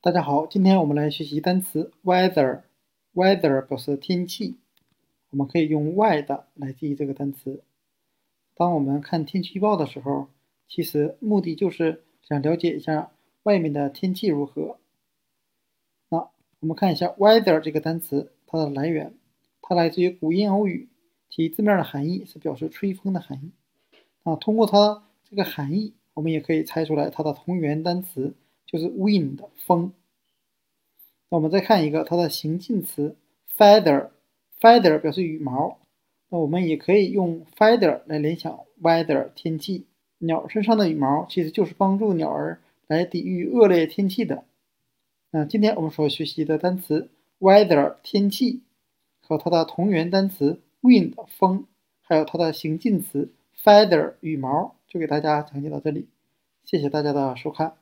大家好，今天我们来学习单词 weather。weather 表示天气，我们可以用 y 的来记忆这个单词。当我们看天气预报的时候，其实目的就是想了解一下外面的天气如何。那我们看一下 weather 这个单词，它的来源，它来自于古印欧语，其字面的含义是表示吹风的含义。啊，通过它这个含义，我们也可以猜出来它的同源单词。就是 wind 风。那我们再看一个它的形近词 feather，feather 表示羽毛。那我们也可以用 feather 来联想 weather 天气。鸟身上的羽毛其实就是帮助鸟儿来抵御恶劣天气的。那今天我们所学习的单词 weather 天气和它的同源单词 wind 风，还有它的形近词 feather 羽毛，就给大家讲解到这里。谢谢大家的收看。